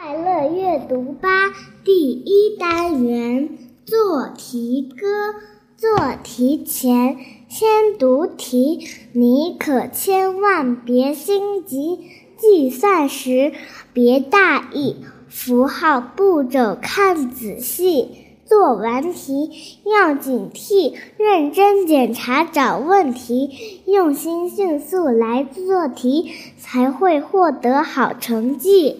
快乐阅读吧第一单元做题歌。做题前先读题，你可千万别心急。计算时别大意，符号步骤看仔细。做完题要警惕，认真检查找问题，用心迅速来做题，才会获得好成绩。《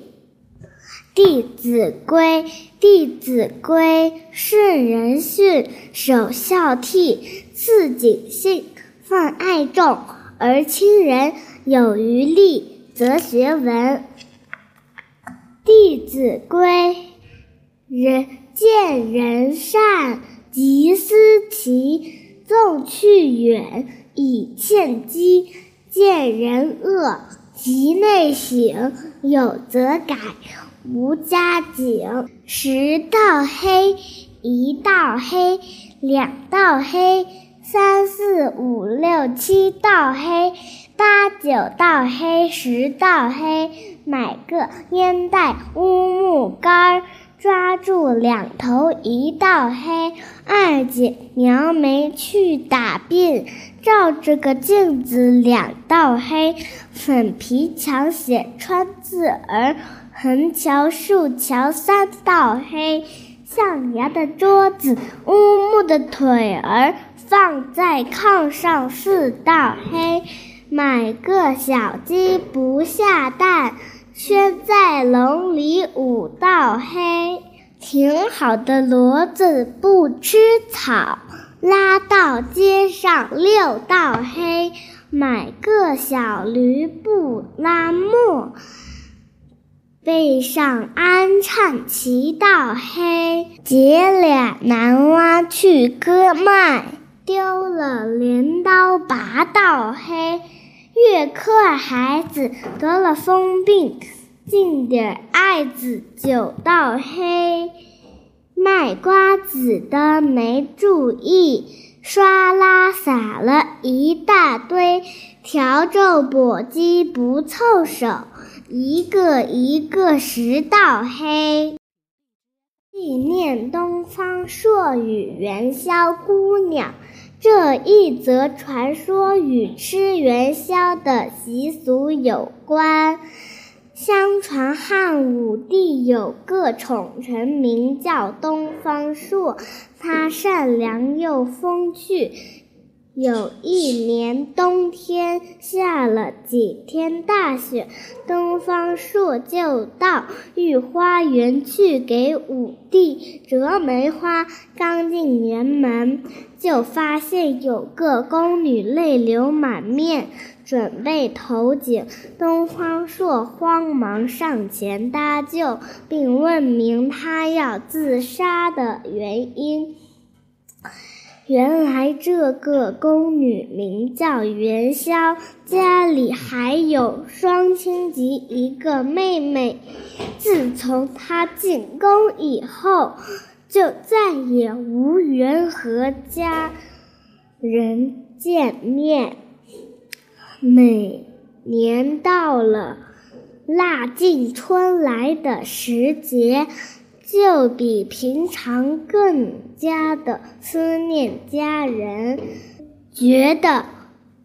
弟子规》：弟子规，顺人训，首孝悌，次谨信，泛爱众而亲仁，有余力则学文。《弟子规》：人见人善，即思齐，纵去远，以见机；见人恶，即内省，有则改。无加井，十道黑，一道黑，两道黑，三四五六七道黑，八九道黑，十道黑。买个烟袋乌木杆儿，抓住两头一道黑。二姐描眉去打鬓，照着个镜子两道黑。粉皮墙写川字儿。横桥竖桥三道黑，象牙的桌子，乌木的腿儿，放在炕上四道黑。买个小鸡不下蛋，圈在笼里五道黑。挺好的骡子不吃草，拉到街上六道黑。买个小驴不拉磨。背上安唱七道黑，姐俩男娲去割麦，丢了镰刀八道黑。月科儿孩子得了疯病，进点艾子九道黑。卖瓜子的没注意，唰啦撒了一大堆。笤帚簸箕不凑手。一个一个十道黑，纪念东方朔与元宵姑娘。这一则传说与吃元宵的习俗有关。相传汉武帝有个宠臣，名叫东方朔，他善良又风趣。有一年冬天下了几天大雪，东方朔就到御花园去给武帝折梅花。刚进园门，就发现有个宫女泪流满面，准备投井。东方朔慌忙上前搭救，并问明她要自杀的原因。原来这个宫女名叫元宵，家里还有双亲及一个妹妹。自从她进宫以后，就再也无缘和家人见面。每年到了腊尽春来的时节。就比平常更加的思念家人，觉得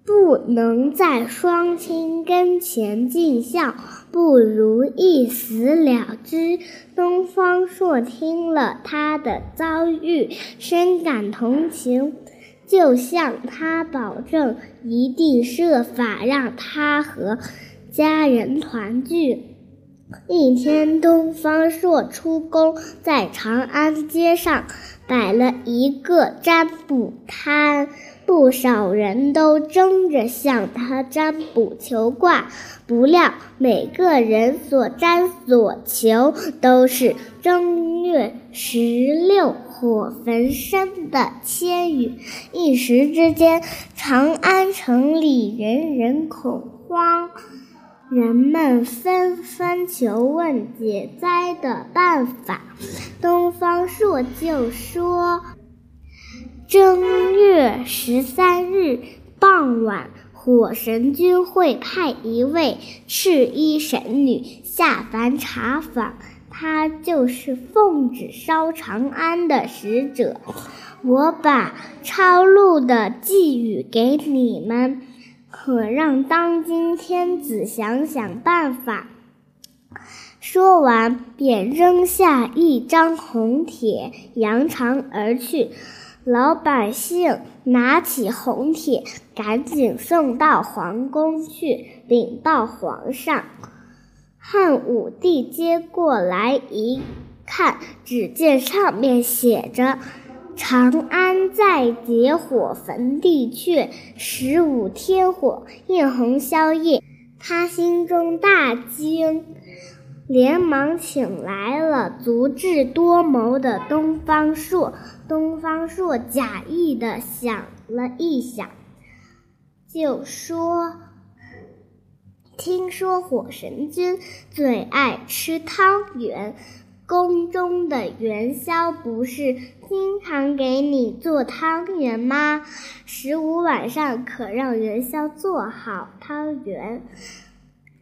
不能在双亲跟前尽孝，不如一死了之。东方朔听了他的遭遇，深感同情，就向他保证，一定设法让他和家人团聚。一天，东方朔出宫，在长安街上摆了一个占卜摊，不少人都争着向他占卜求卦。不料，每个人所占所求都是正月十六火焚身的千语，一时之间，长安城里人人恐慌。人们纷纷求问解灾的办法，东方朔就说：“正月十三日傍晚，火神君会派一位赤衣神女下凡查访，她就是奉旨烧长安的使者。我把抄录的寄语给你们，可让当今天子想想办法。说完，便扔下一张红帖，扬长而去。老百姓拿起红帖，赶紧送到皇宫去禀报皇上。汉武帝接过来一看，只见上面写着。长安在劫火焚地阙，十五天火焰红宵夜。他心中大惊，连忙请来了足智多谋的东方朔。东方朔假意的想了一想，就说：“听说火神君最爱吃汤圆。”宫中的元宵不是经常给你做汤圆吗？十五晚上可让元宵做好汤圆，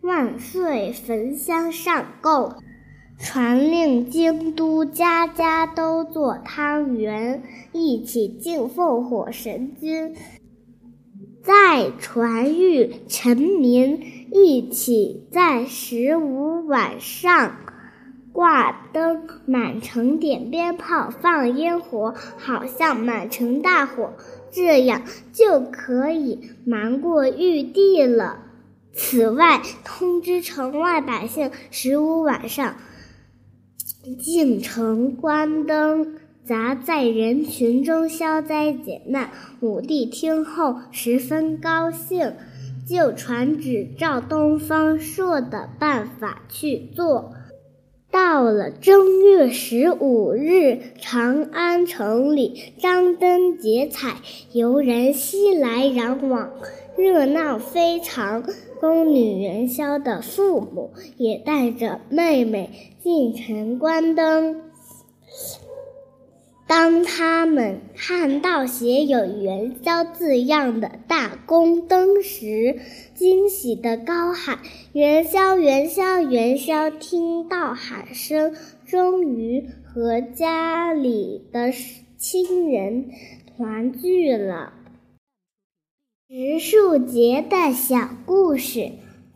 万岁焚香上供，传令京都家家都做汤圆，一起敬奉火神君。再传谕臣民，一起在十五晚上。挂灯，满城点鞭炮，放烟火，好像满城大火，这样就可以瞒过玉帝了。此外，通知城外百姓，十五晚上进城关灯，砸在人群中消灾解难。武帝听后十分高兴，就传旨照东方朔的办法去做。到了正月十五日，长安城里张灯结彩，游人熙来攘往，热闹非常。宫女元宵的父母也带着妹妹进城观灯。当他们看到写有“元宵”字样的大宫灯时，惊喜地高喊：“元宵，元宵，元宵！”听到喊声，终于和家里的亲人团聚了。植树节的小故事。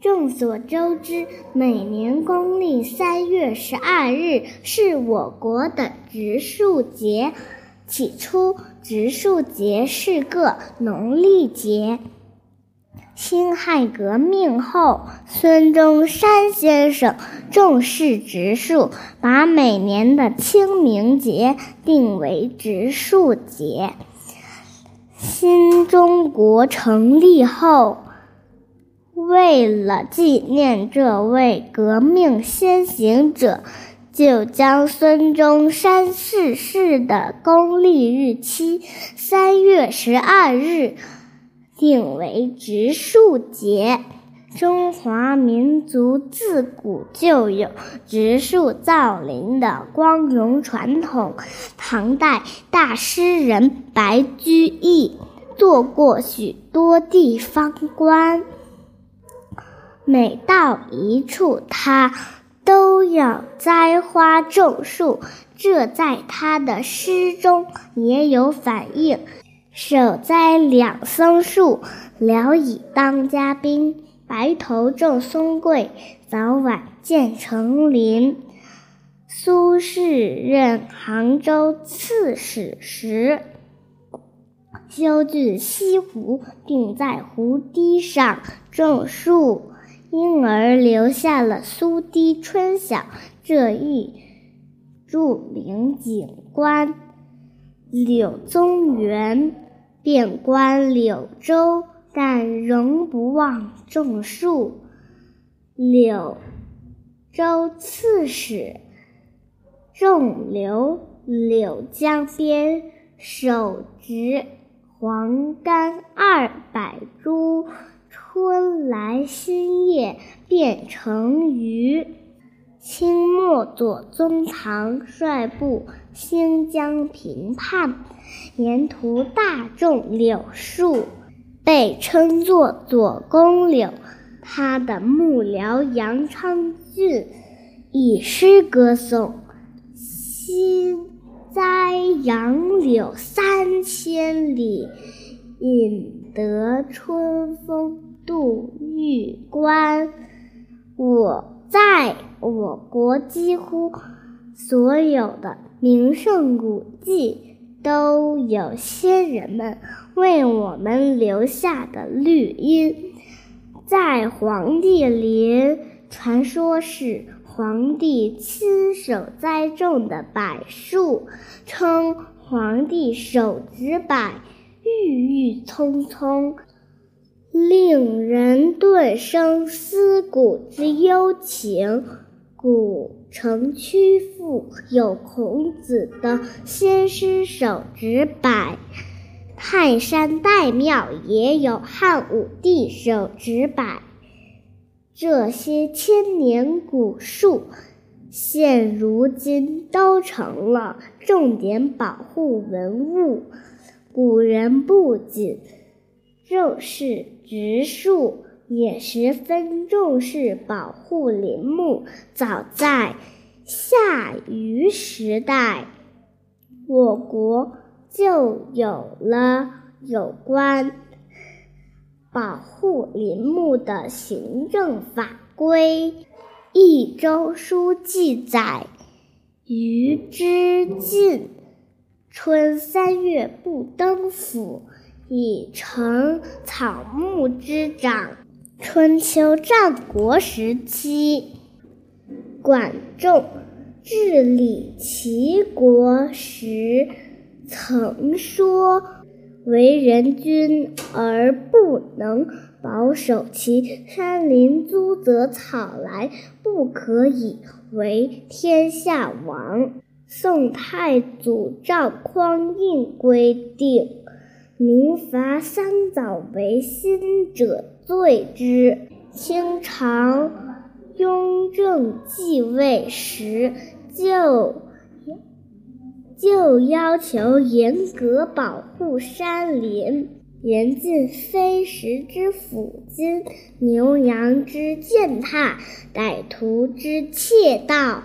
众所周知，每年公历三月十二日是我国的植树节。起初，植树节是个农历节。辛亥革命后，孙中山先生重视植树，把每年的清明节定为植树节。新中国成立后。为了纪念这位革命先行者，就将孙中山逝世的公历日期三月十二日定为植树节。中华民族自古就有植树造林的光荣传统。唐代大诗人白居易做过许多地方官。每到一处，他都要栽花种树，这在他的诗中也有反映。手栽两松树，聊以当嘉宾；白头种松桂，早晚见成林。苏轼任杭州刺史时，修筑西湖，并在湖堤上种树。因而留下了“苏堤春晓”这一著名景观。柳宗元遍观柳州，但仍不忘种树。柳州刺史种柳，柳江边手植黄柑二百株。春来新叶变成鱼。清末左宗棠率部兴江平叛，沿途大种柳树，被称作左公柳。他的幕僚杨昌俊以诗歌颂。新栽杨柳三千里，引得春风度玉关。我在我国几乎所有的名胜古迹，都有先人们为我们留下的绿荫。在黄帝陵，传说是黄帝亲手栽种的柏树，称黄帝手植柏，郁郁葱葱。令人顿生思古之幽情。古城曲阜有孔子的先师手植柏，泰山岱庙也有汉武帝手植柏。这些千年古树，现如今都成了重点保护文物。古人不仅重视植树，也十分重视保护林木。早在夏禹时代，我国就有了有关保护林木的行政法规。《益州书》记载：“禹之晋，春三月不登府。”以成草木之长。春秋战国时期，管仲治理齐国时曾说：“为人君而不能保守其山林，租泽草来，不可以为天下王。”宋太祖赵匡胤规定。民伐桑枣为新者罪之。清朝雍正继位时，就就要求严格保护山林，严禁飞石之斧斤、牛羊之践踏、歹徒之窃盗。